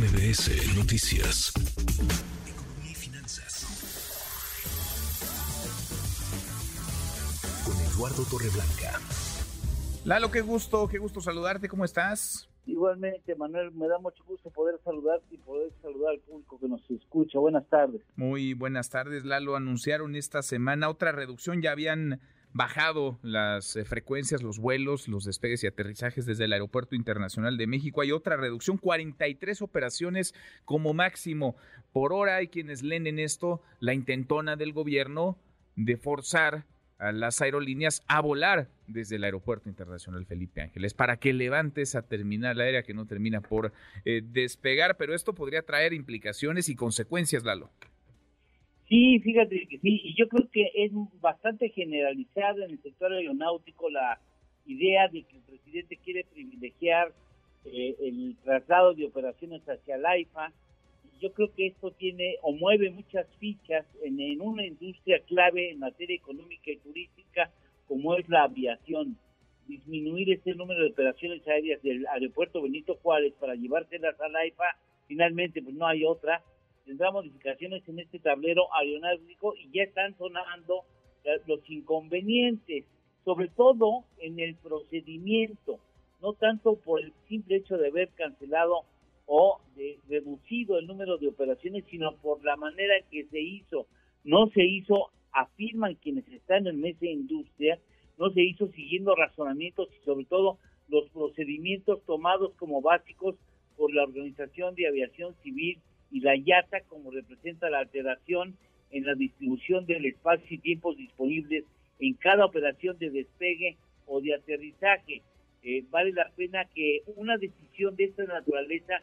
MBS Noticias. Economía y finanzas. Con Eduardo Torreblanca. Lalo, qué gusto, qué gusto saludarte, ¿cómo estás? Igualmente, Manuel, me da mucho gusto poder saludarte y poder saludar al público que nos escucha. Buenas tardes. Muy buenas tardes, Lalo. Anunciaron esta semana otra reducción, ya habían bajado las eh, frecuencias, los vuelos, los despegues y aterrizajes desde el Aeropuerto Internacional de México. Hay otra reducción, 43 operaciones como máximo por hora. Hay quienes leen en esto la intentona del gobierno de forzar a las aerolíneas a volar desde el Aeropuerto Internacional Felipe Ángeles para que levante esa terminal aérea que no termina por eh, despegar, pero esto podría traer implicaciones y consecuencias, Lalo. Sí, fíjate que sí, y yo creo que es bastante generalizada en el sector aeronáutico la idea de que el presidente quiere privilegiar eh, el traslado de operaciones hacia la AIFA yo creo que esto tiene o mueve muchas fichas en, una industria clave en materia económica y turística como es la aviación. Disminuir este número de operaciones aéreas del aeropuerto Benito Juárez para llevárselas a la AIFA, finalmente pues no hay otra. Tendrá modificaciones en este tablero aeronáutico y ya están sonando los inconvenientes, sobre todo en el procedimiento, no tanto por el simple hecho de haber cancelado o de reducido el número de operaciones, sino por la manera que se hizo. No se hizo, afirman quienes están en esa industria, no se hizo siguiendo razonamientos y sobre todo los procedimientos tomados como básicos por la Organización de Aviación Civil y la IATA como representa la alteración en la distribución del espacio y tiempos disponibles en cada operación de despegue o de aterrizaje. Eh, vale la pena que una decisión de esta naturaleza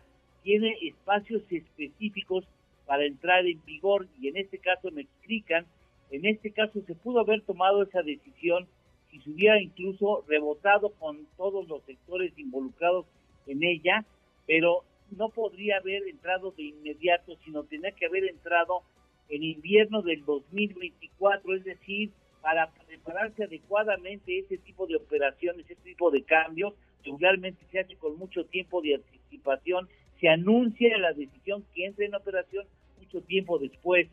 tiene espacios específicos para entrar en vigor y en este caso me explican, en este caso se pudo haber tomado esa decisión si se hubiera incluso rebotado con todos los sectores involucrados en ella, pero no podría haber entrado de inmediato, sino tenía que haber entrado en invierno del 2024, es decir, para prepararse adecuadamente ese tipo de operaciones, ese tipo de cambios, regularmente se hace con mucho tiempo de anticipación se anuncia la decisión que entre en operación mucho tiempo después.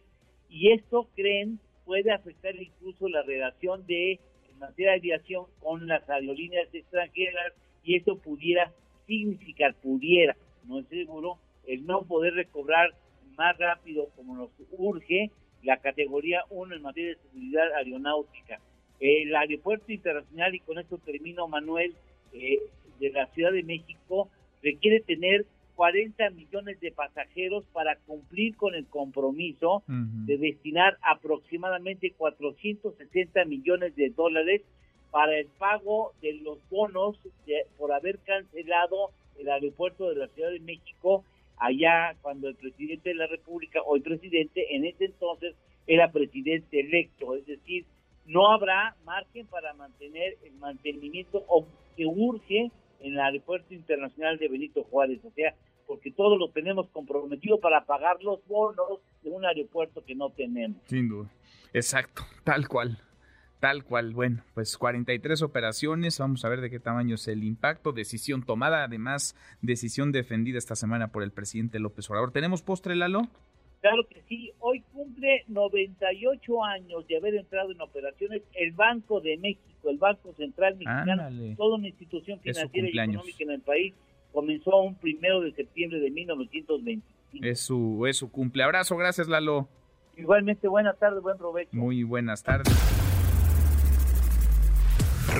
Y esto, creen, puede afectar incluso la relación de en materia de aviación con las aerolíneas extranjeras y esto pudiera significar, pudiera, no es seguro, el no poder recobrar más rápido como nos urge la categoría 1 en materia de seguridad aeronáutica. El aeropuerto internacional, y con esto termino Manuel, eh, de la Ciudad de México, requiere tener 40 millones de pasajeros para cumplir con el compromiso de destinar aproximadamente 460 millones de dólares para el pago de los bonos por haber cancelado el aeropuerto de la Ciudad de México allá cuando el presidente de la República, hoy presidente, en ese entonces era presidente electo, es decir, no habrá margen para mantener el mantenimiento que urge en el Aeropuerto Internacional de Benito Juárez, o sea, porque todo lo tenemos comprometido para pagar los bonos de un aeropuerto que no tenemos. Sin duda, exacto, tal cual. Tal cual, bueno, pues 43 operaciones, vamos a ver de qué tamaño es el impacto, decisión tomada, además decisión defendida esta semana por el presidente López Obrador. ¿Tenemos postre, Lalo? Claro que sí, hoy cumple 98 años de haber entrado en operaciones el Banco de México, el Banco Central Mexicano, toda una institución financiera y económica en el país, comenzó un primero de septiembre de 1925. Es su, es su cumple. Abrazo, gracias Lalo. Igualmente, buenas tardes, buen provecho. Muy buenas tardes.